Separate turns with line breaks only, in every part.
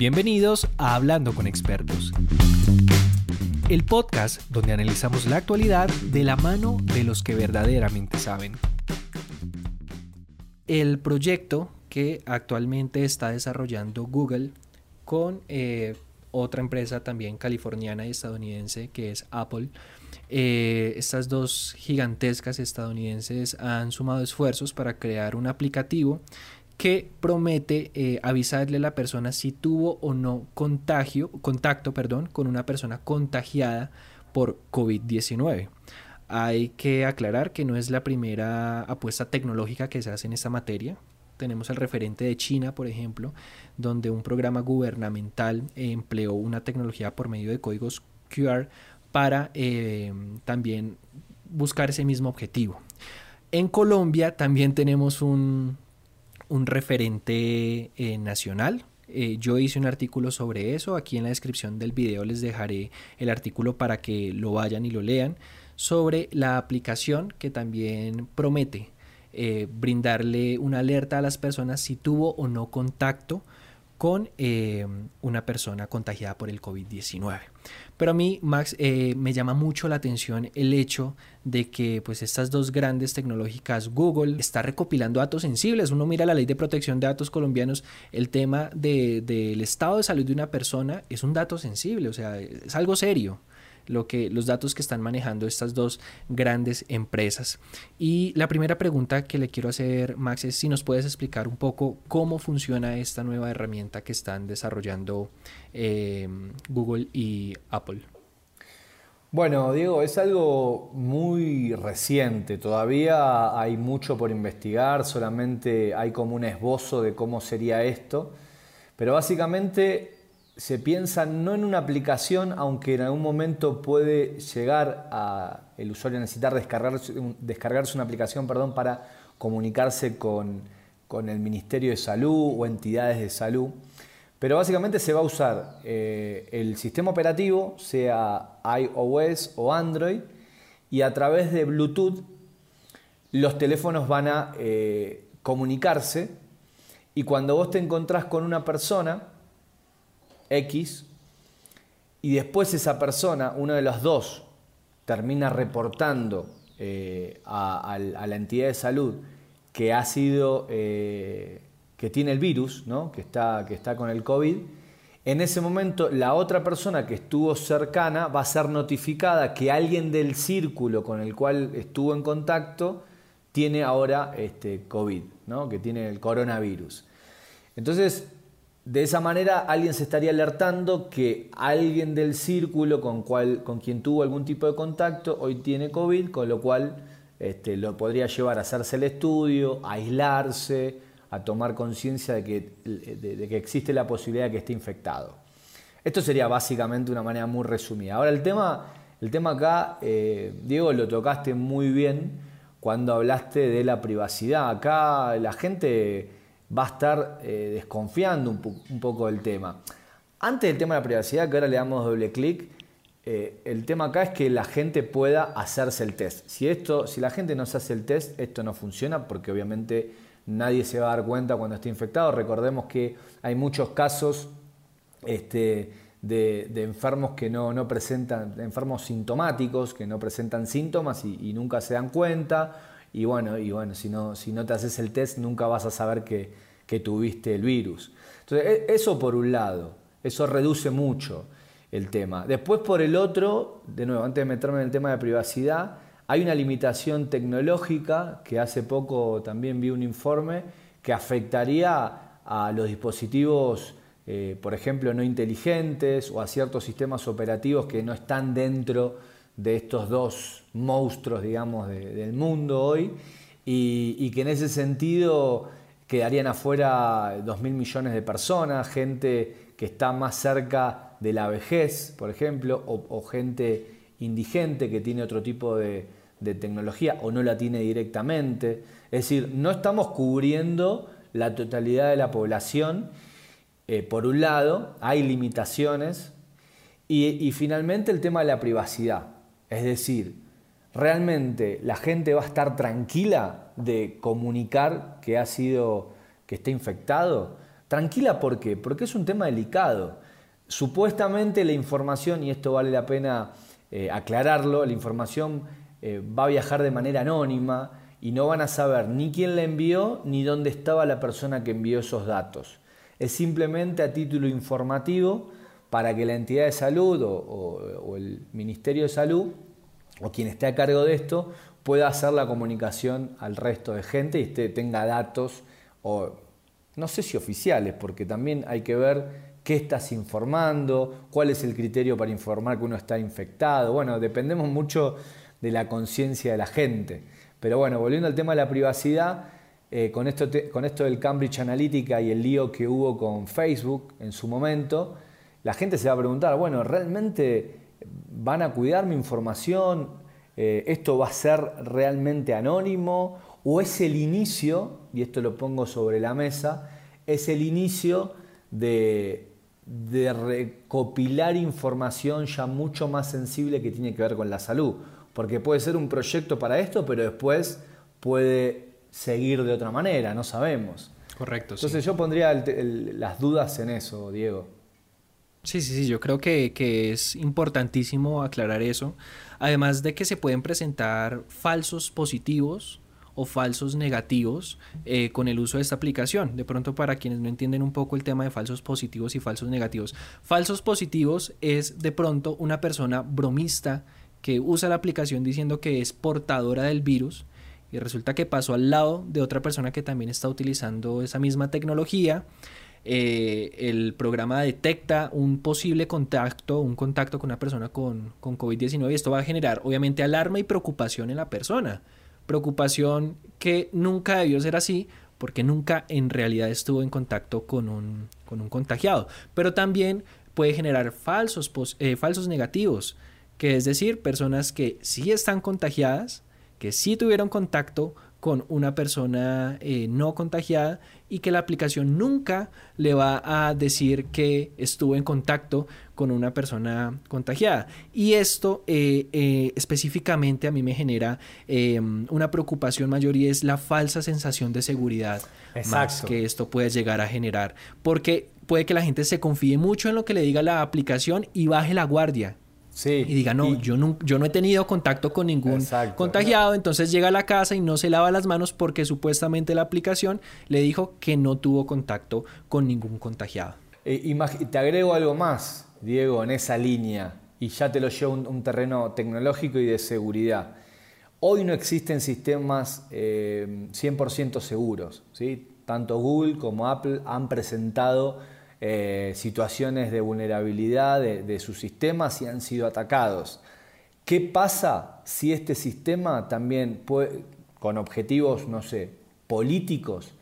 Bienvenidos a Hablando con Expertos, el podcast donde analizamos la actualidad de la mano de los que verdaderamente saben. El proyecto que actualmente está desarrollando Google con eh, otra empresa también californiana y estadounidense que es Apple. Eh, estas dos gigantescas estadounidenses han sumado esfuerzos para crear un aplicativo que promete eh, avisarle a la persona si tuvo o no contagio, contacto perdón, con una persona contagiada por COVID-19. Hay que aclarar que no es la primera apuesta tecnológica que se hace en esta materia. Tenemos el referente de China, por ejemplo, donde un programa gubernamental empleó una tecnología por medio de códigos QR para eh, también buscar ese mismo objetivo. En Colombia también tenemos un, referente eh, nacional. Eh, yo hice un artículo sobre eso. Aquí en la descripción del video les dejaré el artículo para que lo vayan y lo lean sobre la aplicación que también promete eh, brindarle una alerta a las personas si tuvo o no contacto con una persona contagiada por el COVID-19. Pero a mí, Max, eh, me llama mucho la atención el hecho de que pues, estas dos grandes tecnológicas, Google está recopilando datos sensibles. Uno mira la ley de protección de datos colombianos, el tema del estado de salud de una persona es un dato sensible, o sea, es algo serio lo que, los datos que están manejando estas dos grandes empresas. Y la primera pregunta que le quiero hacer, Max, es si nos puedes explicar un poco cómo funciona esta nueva herramienta que están desarrollando eh, Google y Apple.
Bueno, Diego, es algo muy reciente, todavía hay mucho por investigar, solamente hay como un esbozo de cómo sería esto, pero básicamente se piensa no en una aplicación, aunque en algún momento puede llegar a el usuario a necesitar descargarse, una aplicación perdón, para comunicarse con, el Ministerio de Salud o entidades de salud. Pero básicamente se va a usar eh, el sistema operativo, sea iOS o Android, y a través de Bluetooth los teléfonos van a eh, comunicarse y cuando vos te encontrás con una persona, X, y después esa persona, uno de los dos, termina reportando eh, a, la entidad de salud que ha sido, eh, que tiene el virus, ¿no? que, está, que está con el COVID, en ese momento la otra persona que estuvo cercana va a ser notificada que alguien del círculo con el cual estuvo en contacto tiene ahora este COVID, ¿no? que tiene el coronavirus. Entonces, de esa manera alguien se estaría alertando que alguien del círculo con, cual, con quien tuvo algún tipo de contacto hoy tiene COVID, con lo cual este, lo podría llevar a hacerse el estudio, a aislarse, a tomar conciencia de que, de, que existe la posibilidad de que esté infectado. Esto sería básicamente una manera muy resumida. Ahora el tema, el tema acá, eh, Diego, lo tocaste muy bien cuando hablaste de la privacidad. Acá la gente va a estar eh, desconfiando un, poco del tema. Antes del tema de la privacidad, que ahora le damos doble clic, eh, el tema acá es que la gente pueda hacerse el test. Si, esto, si la gente no se hace el test, esto no funciona porque obviamente nadie se va a dar cuenta cuando esté infectado. Recordemos que hay muchos casos este, de, enfermos que no, presentan, enfermos sintomáticos, que no presentan síntomas y nunca se dan cuenta y bueno, y bueno si, no, si no te haces el test nunca vas a saber que, que tuviste el virus. Entonces, e, eso por un lado, eso reduce mucho el tema. Después por el otro, de nuevo, antes de meterme en el tema de privacidad, hay una limitación tecnológica que hace poco también vi un informe que afectaría a los dispositivos, eh, por ejemplo, no inteligentes o a ciertos sistemas operativos que no están dentro de estos dos monstruos, digamos, del mundo hoy, y, que en ese sentido quedarían afuera 2.000 millones de personas, gente que está más cerca de la vejez, por ejemplo, o, gente indigente que tiene otro tipo de, tecnología o no la tiene directamente. Es decir, no estamos cubriendo la totalidad de la población. Eh, por un lado, hay limitaciones. y finalmente el tema de la privacidad. Es decir, realmente la gente va a estar tranquila de comunicar que ha sido, que está infectado. Tranquila, ¿por qué? Porque es un tema delicado. Supuestamente la información, y esto vale la pena eh, aclararlo, la información eh, va a viajar de manera anónima y no van a saber ni quién la envió ni dónde estaba la persona que envió esos datos. Es simplemente a título informativo para que la entidad de salud o, el Ministerio de Salud o quien esté a cargo de esto pueda hacer la comunicación al resto de gente y tenga datos o no sé si oficiales, porque también hay que ver qué estás informando, cuál es el criterio para informar que uno está infectado. Bueno, dependemos mucho de la conciencia de la gente. Pero bueno, volviendo al tema de la privacidad, eh, con, esto con esto del Cambridge Analytica y el lío que hubo con Facebook en su momento, la gente se va a preguntar, bueno, ¿realmente van a cuidar mi información? Eh, ¿Esto va a ser realmente anónimo? ¿O es el inicio, y esto lo pongo sobre la mesa, es el inicio de, de recopilar información ya mucho más sensible que tiene que ver con la salud? Porque puede ser un proyecto para esto, pero después puede seguir de otra manera, no sabemos.
Correcto.
Entonces yo pondría las dudas en eso, Diego.
Sí, sí, sí, yo creo que, que, es importantísimo aclarar eso. Además de que se pueden presentar falsos positivos o falsos negativos eh, con el uso de esta aplicación. De pronto para quienes no entienden un poco el tema de falsos positivos y falsos negativos. Falsos positivos es de pronto una persona bromista que usa la aplicación diciendo que es portadora del virus y resulta que pasó al lado de otra persona que también está utilizando esa misma tecnología. Eh, el programa detecta un posible contacto, un contacto con una persona con, con COVID-19 y esto va a generar obviamente alarma y preocupación en la persona. Preocupación que nunca debió ser así porque nunca en realidad estuvo en contacto con un, con un contagiado. Pero también puede generar falsos, eh, falsos negativos que es decir, personas que sí están contagiadas, que sí tuvieron contacto con una persona eh, no contagiada y que la aplicación nunca le va a decir que estuvo en contacto con una persona contagiada. Y esto eh, eh, específicamente a mí me genera em, una preocupación mayor y es la falsa sensación de seguridad más que esto puede llegar a generar. Porque puede que la gente se confíe mucho en lo que le diga la aplicación y baje la guardia y diga, no, yo, no, yo no he tenido contacto con ningún contagiado, entonces llega a la casa y no se lava las manos porque supuestamente la aplicación le dijo que no tuvo contacto con ningún contagiado.
Eh, te agrego algo más, Diego, en esa línea, y ya te lo llevo a un, terreno tecnológico y de seguridad. Hoy no existen sistemas 100% eh, seguros. ¿sí? Tanto Google como Apple han presentado eh, situaciones de vulnerabilidad de, sus sistemas y han sido atacados. ¿Qué pasa si este sistema también puede, con objetivos, no sé, políticos,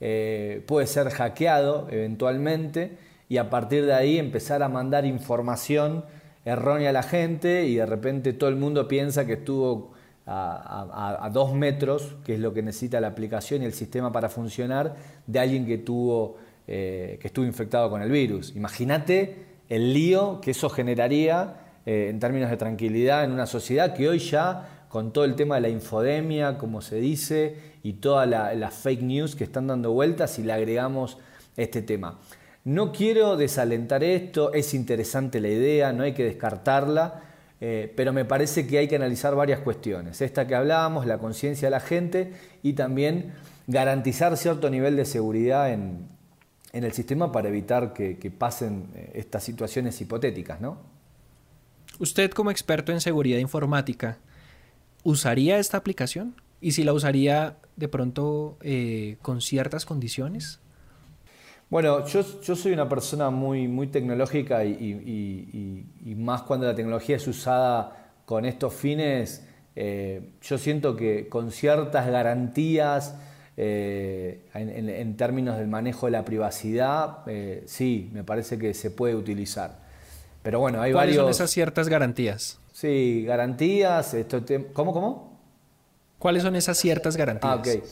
eh, puede ser hackeado eventualmente y a partir de ahí empezar a mandar información errónea a la gente y de repente todo el mundo piensa que estuvo a, dos metros, que es lo que necesita la aplicación y el sistema para funcionar, de alguien que tuvo eh, que estuvo infectado con el virus. Imagínate el lío que eso generaría eh, en términos de tranquilidad en una sociedad que hoy ya, con todo el tema de la infodemia, como se dice, y todas las fake news que están dando vueltas, si le agregamos este tema. No quiero desalentar esto, es interesante la idea, no hay que descartarla, eh, pero me parece que hay que analizar varias cuestiones. Esta que hablábamos, la conciencia de la gente y también garantizar cierto nivel de seguridad en, en el sistema para evitar que, pasen eh, estas situaciones hipotéticas, ¿no?
Usted como experto en seguridad informática, ¿usaría esta aplicación? ¿Y si la usaría de pronto eh, con ciertas condiciones?
Bueno, yo, soy una persona muy, muy tecnológica y, más cuando la tecnología es usada con estos fines, eh, yo siento que con ciertas garantías, eh, en, términos del manejo de la privacidad, eh, sí, me parece que se puede utilizar. Pero bueno, hay
¿Cuáles
varios...
son esas ciertas garantías?
Sí, garantías. Esto ¿Cómo, cómo?
¿Cuáles son esas ciertas garantías?
Ah, okay.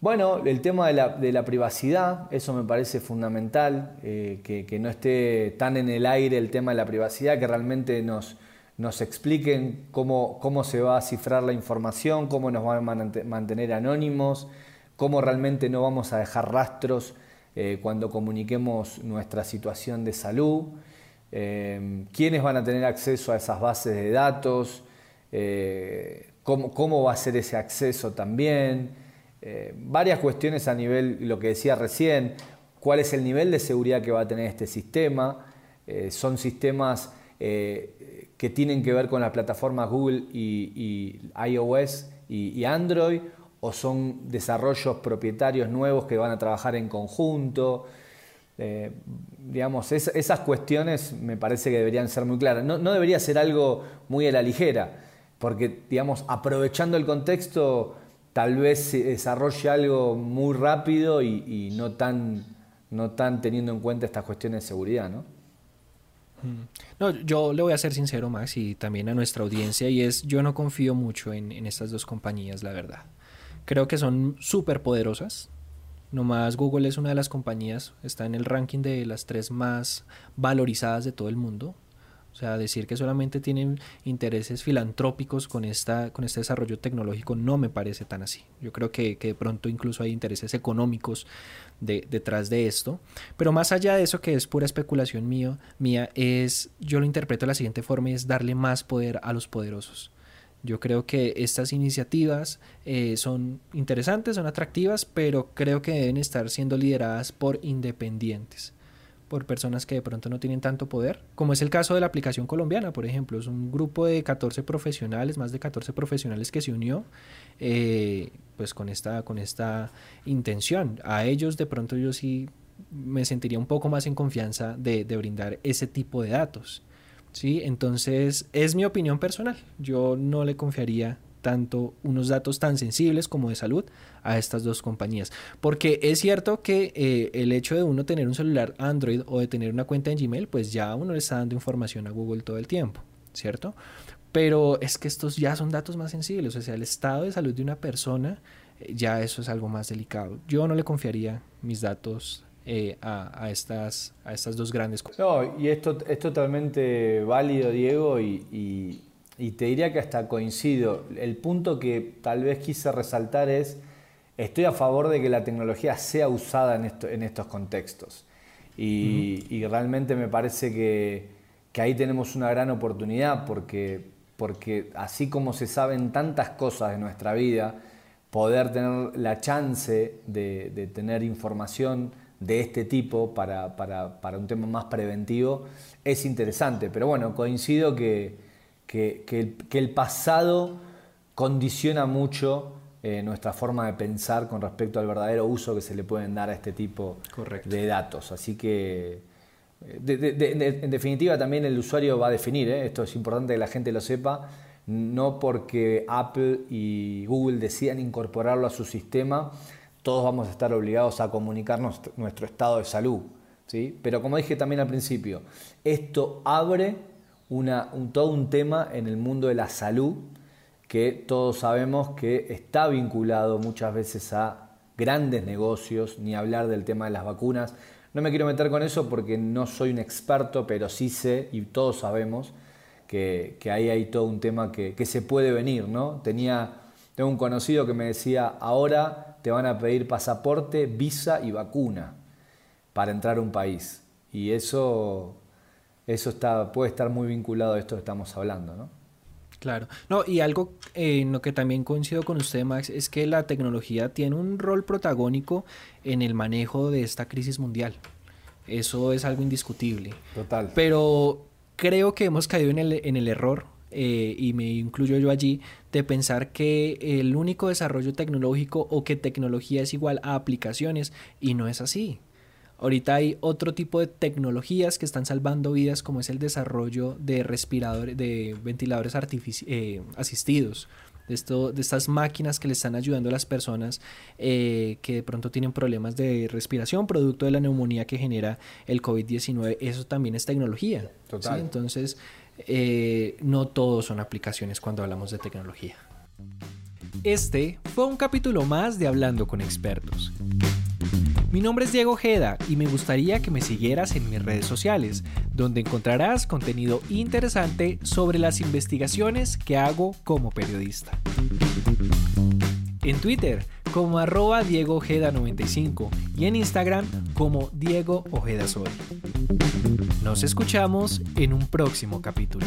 Bueno, el tema de la, de la, privacidad, eso me parece fundamental, eh, que, que, no esté tan en el aire el tema de la privacidad, que realmente nos, nos expliquen cómo, cómo se va a cifrar la información, cómo nos van a mantener anónimos, cómo realmente no vamos a dejar rastros eh, cuando comuniquemos nuestra situación de salud, eh, quiénes van a tener acceso a esas bases de datos, cómo, cómo, va a ser ese acceso también, varias cuestiones a nivel, lo que decía recién, cuál es el nivel de seguridad que va a tener este sistema, son sistemas que tienen que ver con las plataformas Google y, iOS y, Android, o son desarrollos propietarios nuevos que van a trabajar en conjunto. Eh, digamos, esas cuestiones me parece que deberían ser muy claras. No, debería ser algo muy a la ligera, porque, digamos, aprovechando el contexto, tal vez se desarrolle algo muy rápido y, no, tan, no tan teniendo en cuenta estas cuestiones de seguridad, ¿no?
No, yo le voy a ser sincero, Max, y también a nuestra audiencia, y es, yo no confío mucho en, estas dos compañías, la verdad. Creo que son súper poderosas. Nomás Google es una de las compañías, está en el ranking de las tres más valorizadas de todo el mundo. O sea, decir que solamente tienen intereses filantrópicos con, esta, con este desarrollo tecnológico no me parece tan así. Yo creo que, de pronto incluso hay intereses económicos detrás de esto. Pero más allá de eso, que es pura especulación mío, mía, es, yo lo interpreto de la siguiente forma, es darle más poder a los poderosos. Yo creo que estas iniciativas eh, son interesantes, son atractivas, pero creo que deben estar siendo lideradas por independientes por personas que de pronto no tienen tanto poder, como es el caso de la aplicación colombiana, por ejemplo. Es un grupo de 14 profesionales, más de 14 profesionales que se unió eh, pues con esta, con esta intención. A ellos de pronto yo sí me sentiría un poco más en confianza de, de brindar ese tipo de datos. ¿sí? Entonces es mi opinión personal. Yo no le confiaría tanto unos datos tan sensibles como de salud a estas dos compañías. Porque es cierto que eh, el hecho de uno tener un celular Android o de tener una cuenta en Gmail, pues ya uno le está dando información a Google todo el tiempo, ¿cierto? Pero es que estos ya son datos más sensibles, o sea, el estado de salud de una persona, eh, ya eso es algo más delicado. Yo no le confiaría mis datos eh, a, estas, a estas dos grandes
cosas. No, y esto es totalmente válido, Diego, y y te diría que hasta coincido. El punto que tal vez quise resaltar es, estoy a favor de que la tecnología sea usada en, esto, en estos contextos. Y, realmente me parece que, que, ahí tenemos una gran oportunidad porque, porque así como se saben tantas cosas de nuestra vida, poder tener la chance de, de tener información de este tipo para, para, para un tema más preventivo es interesante. Pero bueno, coincido que que, el, pasado condiciona mucho eh, nuestra forma de pensar con respecto al verdadero uso que se le pueden dar a este tipo de datos. Así que, eh, en definitiva, también el usuario va a definir, ¿eh? esto es importante que la gente lo sepa, no porque Apple y Google decidan incorporarlo a su sistema, todos vamos a estar obligados a comunicarnos nuestro estado de salud. ¿sí? Pero como dije también al principio, esto abre un, todo un tema en el mundo de la salud que todos sabemos que está vinculado muchas veces a grandes negocios, ni hablar del tema de las vacunas. No me quiero meter con eso porque no soy un experto, pero sí sé y todos sabemos que, que ahí hay todo un tema que, que, se puede venir. ¿no? Tenía, tengo un conocido que me decía, ahora te van a pedir pasaporte, visa y vacuna para entrar a un país. Y eso eso está, puede estar muy vinculado a esto que estamos hablando, ¿no?
Claro. No, y algo eh, en lo que también coincido con usted, Max, es que la tecnología tiene un rol protagónico en el manejo de esta crisis mundial. Eso es algo indiscutible.
Total.
Pero creo que hemos caído en el, en el error, eh, y me incluyo yo allí, de pensar que el único desarrollo tecnológico o que tecnología es igual a aplicaciones, y no es así. Ahorita hay otro tipo de tecnologías que están salvando vidas, como es el desarrollo de respiradores, de ventiladores eh, asistidos, de, esto, de estas máquinas que le están ayudando a las personas eh, que de pronto tienen problemas de respiración, producto de la neumonía que genera el COVID-19. Eso también es tecnología. Total. Entonces, eh, no todos son aplicaciones cuando hablamos de tecnología. Este fue un capítulo más de Hablando con Expertos. Mi nombre es Diego Ojeda y me gustaría que me siguieras en mis redes sociales, donde encontrarás contenido interesante sobre las investigaciones que hago como periodista. En Twitter como arroba Diego Ojeda 95 y en Instagram como Diego Ojeda Sol. Nos escuchamos en un próximo capítulo.